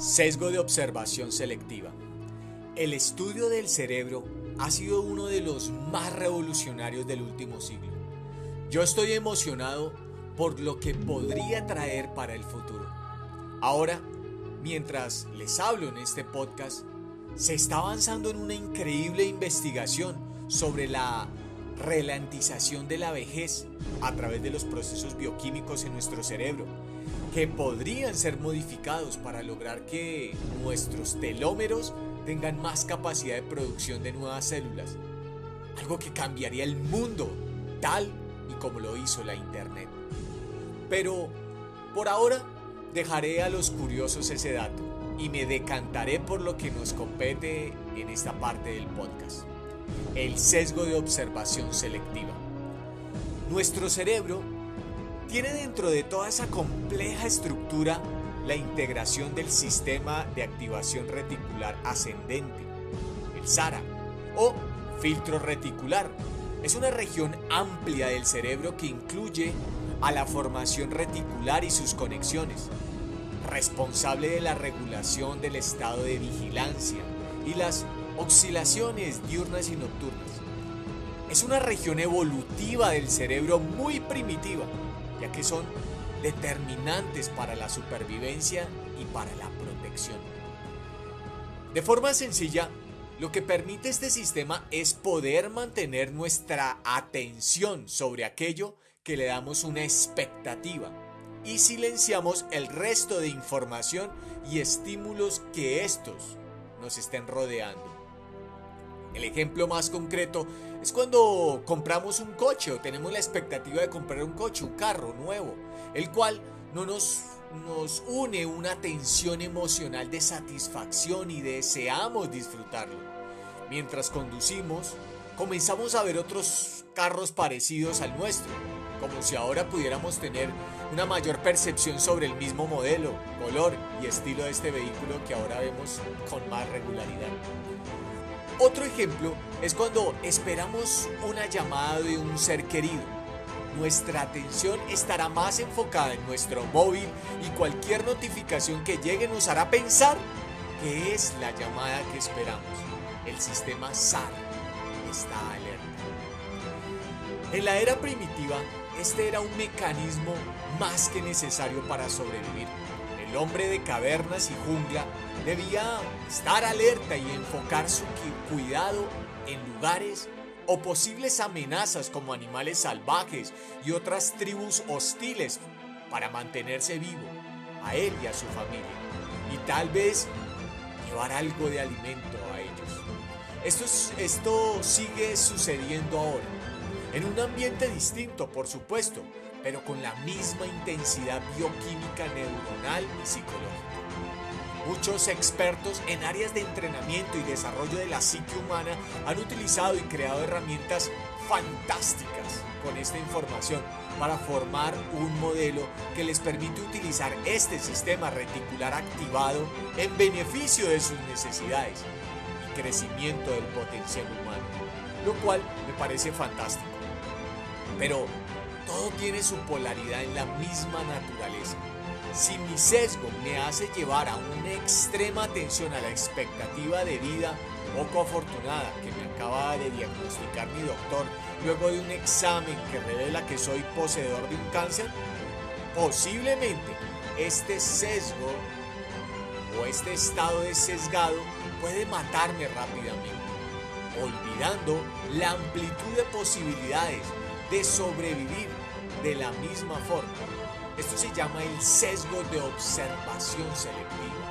Sesgo de observación selectiva. El estudio del cerebro ha sido uno de los más revolucionarios del último siglo. Yo estoy emocionado por lo que podría traer para el futuro. Ahora, mientras les hablo en este podcast, se está avanzando en una increíble investigación sobre la relantización de la vejez a través de los procesos bioquímicos en nuestro cerebro que podrían ser modificados para lograr que nuestros telómeros tengan más capacidad de producción de nuevas células. Algo que cambiaría el mundo, tal y como lo hizo la Internet. Pero por ahora dejaré a los curiosos ese dato y me decantaré por lo que nos compete en esta parte del podcast. El sesgo de observación selectiva. Nuestro cerebro tiene dentro de toda esa compleja estructura la integración del sistema de activación reticular ascendente, el SARA, o filtro reticular. Es una región amplia del cerebro que incluye a la formación reticular y sus conexiones, responsable de la regulación del estado de vigilancia y las oscilaciones diurnas y nocturnas. Es una región evolutiva del cerebro muy primitiva ya que son determinantes para la supervivencia y para la protección. De forma sencilla, lo que permite este sistema es poder mantener nuestra atención sobre aquello que le damos una expectativa y silenciamos el resto de información y estímulos que estos nos estén rodeando. El ejemplo más concreto es cuando compramos un coche o tenemos la expectativa de comprar un coche, un carro nuevo, el cual no nos, nos une una tensión emocional de satisfacción y deseamos disfrutarlo. Mientras conducimos, comenzamos a ver otros carros parecidos al nuestro, como si ahora pudiéramos tener una mayor percepción sobre el mismo modelo, color y estilo de este vehículo que ahora vemos con más regularidad. Otro ejemplo es cuando esperamos una llamada de un ser querido. Nuestra atención estará más enfocada en nuestro móvil y cualquier notificación que llegue nos hará pensar que es la llamada que esperamos. El sistema SAR está alerta. En la era primitiva, este era un mecanismo más que necesario para sobrevivir. El hombre de cavernas y jungla debía estar alerta y enfocar su cuidado en lugares o posibles amenazas como animales salvajes y otras tribus hostiles para mantenerse vivo, a él y a su familia, y tal vez llevar algo de alimento a ellos. Esto, esto sigue sucediendo ahora, en un ambiente distinto, por supuesto, pero con la misma intensidad bioquímica neuronal y psicológica. Muchos expertos en áreas de entrenamiento y desarrollo de la psique humana han utilizado y creado herramientas fantásticas con esta información para formar un modelo que les permite utilizar este sistema reticular activado en beneficio de sus necesidades y crecimiento del potencial humano, lo cual me parece fantástico. Pero todo tiene su polaridad en la misma naturaleza. Si mi sesgo me hace llevar a una extrema atención a la expectativa de vida poco afortunada que me acaba de diagnosticar mi doctor luego de un examen que revela que soy poseedor de un cáncer, posiblemente este sesgo o este estado de sesgado puede matarme rápidamente, olvidando la amplitud de posibilidades de sobrevivir de la misma forma esto se llama el sesgo de observación selectiva.